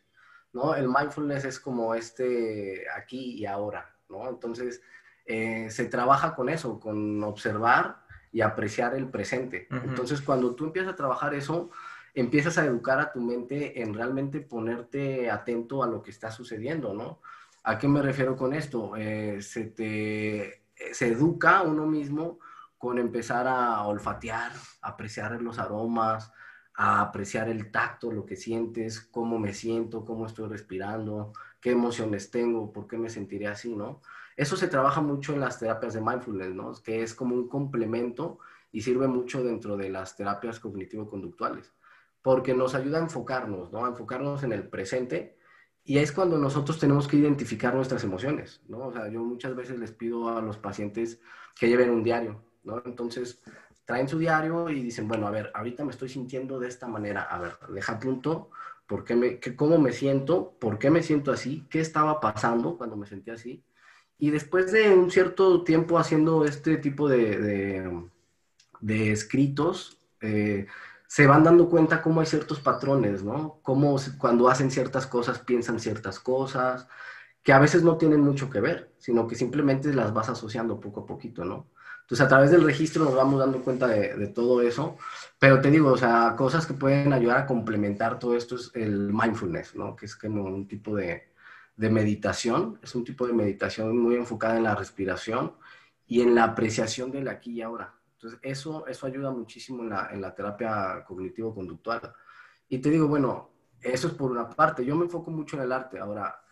¿no? El mindfulness es como este aquí y ahora, ¿no? Entonces, eh, se trabaja con eso, con observar y apreciar el presente. Entonces, cuando tú empiezas a trabajar eso, empiezas a educar a tu mente en realmente ponerte atento a lo que está sucediendo, ¿no? ¿A qué me refiero con esto? Eh, se te se educa uno mismo con empezar a olfatear, apreciar los aromas, a apreciar el tacto, lo que sientes, cómo me siento, cómo estoy respirando, qué emociones tengo, por qué me sentiré así, ¿no? Eso se trabaja mucho en las terapias de mindfulness, ¿no? Que es como un complemento y sirve mucho dentro de las terapias cognitivo-conductuales, porque nos ayuda a enfocarnos, ¿no? A enfocarnos en el presente y es cuando nosotros tenemos que identificar nuestras emociones, ¿no? O sea, yo muchas veces les pido a los pacientes que lleven un diario, ¿no? Entonces, traen su diario y dicen, bueno, a ver, ahorita me estoy sintiendo de esta manera, a ver, deja punto, ¿por qué me, ¿cómo me siento? ¿Por qué me siento así? ¿Qué estaba pasando cuando me sentí así? Y después de un cierto tiempo haciendo este tipo de, de, escritos, eh, se van dando cuenta cómo hay ciertos patrones, ¿no? Cómo cuando hacen ciertas cosas piensan ciertas cosas, que a veces no tienen mucho que ver, sino que simplemente las vas asociando poco a poquito, ¿no? Entonces, a través del registro nos vamos dando cuenta de, de, todo eso, pero te digo, o sea, cosas que pueden ayudar a complementar todo esto es el mindfulness, ¿no? Que es como un tipo de, de meditación, es un tipo de meditación muy enfocada en la respiración y en la apreciación del aquí y ahora. Entonces, eso, eso ayuda muchísimo en la, en la terapia cognitivo-conductual. Y te digo, bueno, eso es por una parte. Yo me enfoco mucho en el arte. Ahora,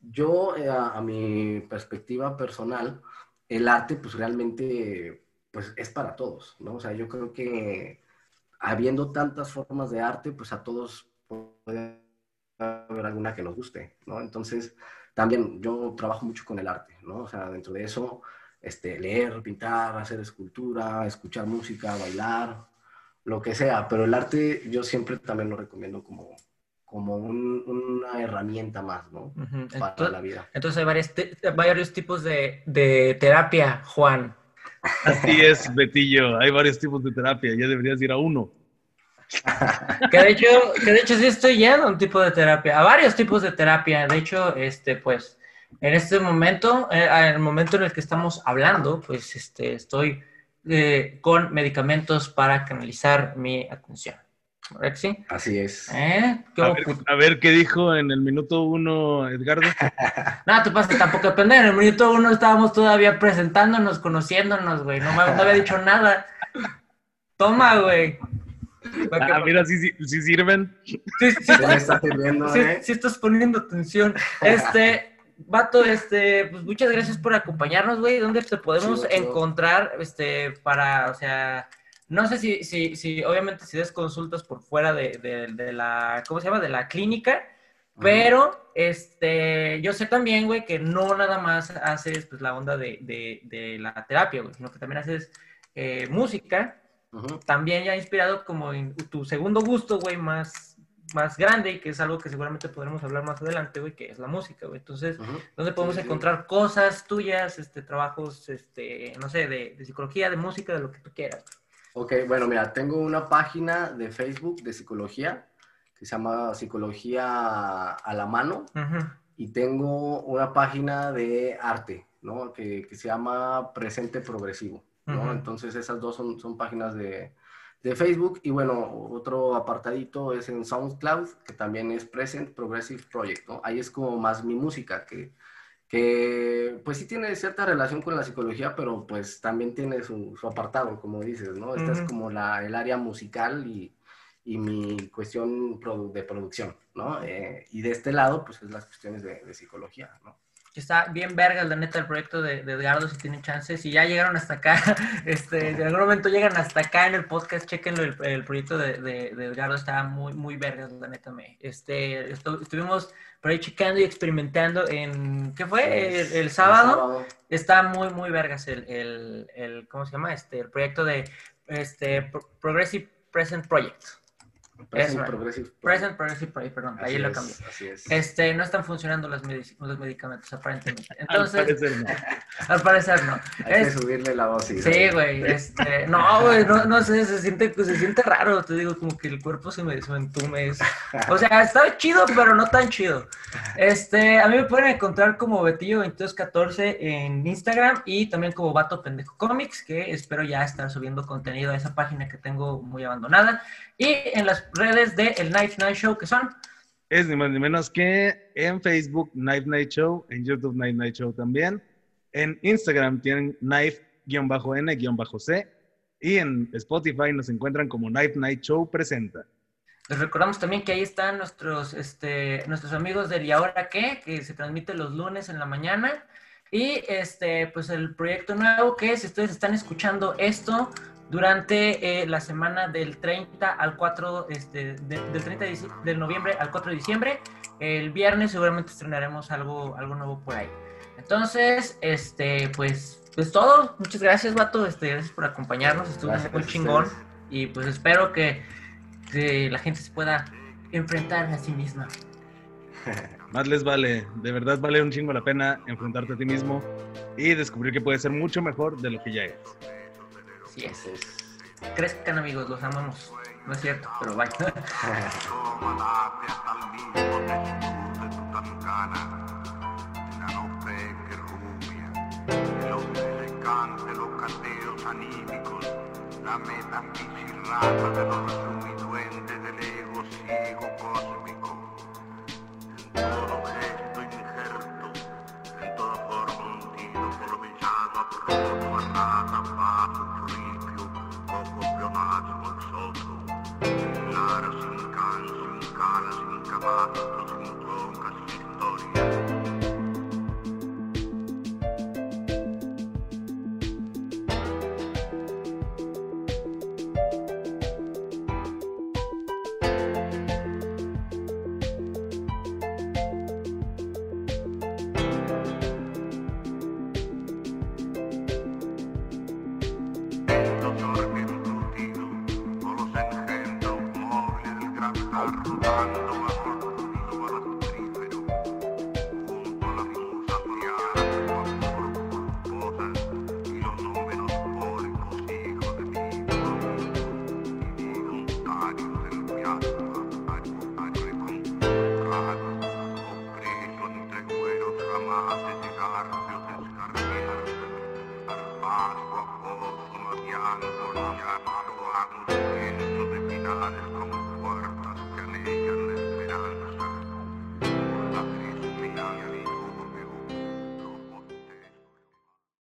yo, eh, a, mi perspectiva personal, el arte, pues realmente, pues es para todos, ¿no? O sea, yo creo que habiendo tantas formas de arte, pues a todos puede haber alguna que nos guste, ¿no? Entonces, también yo trabajo mucho con el arte, ¿no? O sea, dentro de eso, este, leer, pintar, hacer escultura, escuchar música, bailar, lo que sea, pero el arte yo siempre también lo recomiendo como, como una herramienta más, ¿no? Para la vida. Entonces hay varios, varios tipos de, de, terapia, Juan. Así es, Betillo, hay varios tipos de terapia, ya deberías ir a uno. que de hecho, que de hecho sí estoy yendo a un tipo de terapia, a varios tipos de terapia. De hecho, este, pues, en este momento, eh, en el momento en el que estamos hablando, pues, este, estoy eh, con medicamentos para canalizar mi atención. ¿Sí? Así es. ¿Eh? A, ver, qué dijo en el minuto uno, Edgardo. no, te pasa tampoco depende. En el minuto uno estábamos todavía presentándonos, conociéndonos, güey. No, no había dicho nada. Toma, güey. Ah, mira, sí, sí, sirven. Sí, sí, sí, ¿eh? sí, estás poniendo atención. Este, vato, este, pues muchas gracias por acompañarnos, güey. ¿Dónde te podemos encontrar, este, para, o sea, no sé si, si, si obviamente si des consultas por fuera de, de, la, ¿cómo se llama? De la clínica, pero, este, yo sé también, güey, que no nada más haces, pues, la onda de, de la terapia, güey, sino que también haces eh, música también ya inspirado como en tu segundo gusto, güey, más, más grande y que es algo que seguramente podremos hablar más adelante, güey, que es la música, güey. Entonces, ¿dónde podemos encontrar cosas tuyas, este, trabajos, este, no sé, de, psicología, de música, de lo que tú quieras? Ok, bueno, mira, tengo una página de Facebook de psicología que se llama Psicología a la Mano y tengo una página de arte, ¿no? Que, que se llama Presente Progresivo. Entonces esas dos son, son páginas de, de, Facebook y bueno, otro apartadito es en SoundCloud, que también es Present Progressive Project, ¿no? Ahí es como más mi música, que, que pues sí tiene cierta relación con la psicología, pero pues también tiene su, su apartado, como dices, ¿no? Esta es como la, el área musical y, y mi cuestión de producción, ¿no? Eh, y de este lado, pues es las cuestiones de, de psicología, ¿no? está bien verga, la neta, el proyecto de, Edgardo, si tienen chances. Si ya llegaron hasta acá, este, en algún momento llegan hasta acá en el podcast, chequenlo, el, proyecto de, Edgardo está muy, muy verga, la neta. Me, este, estuvimos por ahí checando y experimentando en, ¿qué fue? El, sábado. Está muy, muy vergas el, el, ¿cómo se llama? Este, el proyecto de este, Progressive Present Project. Present Progressive Present Progressive perdón, ahí lo cambié. Así es. Este, no están funcionando los, los medicamentos, aparentemente. Entonces, al parecer no. al parecer no. Hay que subirle la dosis. Sí, güey. Este, no, güey, no, no sé, se siente, se siente raro, te digo, como que el cuerpo se me, se me entume. O sea, está chido, pero no tan chido. Este, a mí me pueden encontrar como Betillo2214 en Instagram y también como Vato Pendejo Comics, que espero ya estar subiendo contenido a esa página que tengo muy abandonada. Y en las redes de el Night Night Show, que son? Es ni más ni menos que en Facebook Night Night Show, en YouTube Night Night Show también. En Instagram tienen knife-n-c y en Spotify nos encuentran como Night Night Show Presenta. Les recordamos también que ahí están nuestros, este, nuestros amigos de ¿Y ahora qué? Que se transmite los lunes en la mañana. Y este, pues el proyecto nuevo que si ustedes están escuchando esto, durante eh, la semana del 30 al 4, este, del 30 de, noviembre al 4 de diciembre. El viernes seguramente estrenaremos algo, algo nuevo por ahí. Entonces, este, pues, pues todo. Muchas gracias, Vato. Este, gracias por acompañarnos. Estuvo muy chingón. Y pues espero que, que la gente se pueda enfrentar a sí misma. Más les vale, de verdad vale un chingo la pena enfrentarte a ti mismo y descubrir que puedes ser mucho mejor de lo que ya eres. Sí es. Crezcan amigos, los amamos. No es cierto, pero anímicos, la metafísica de los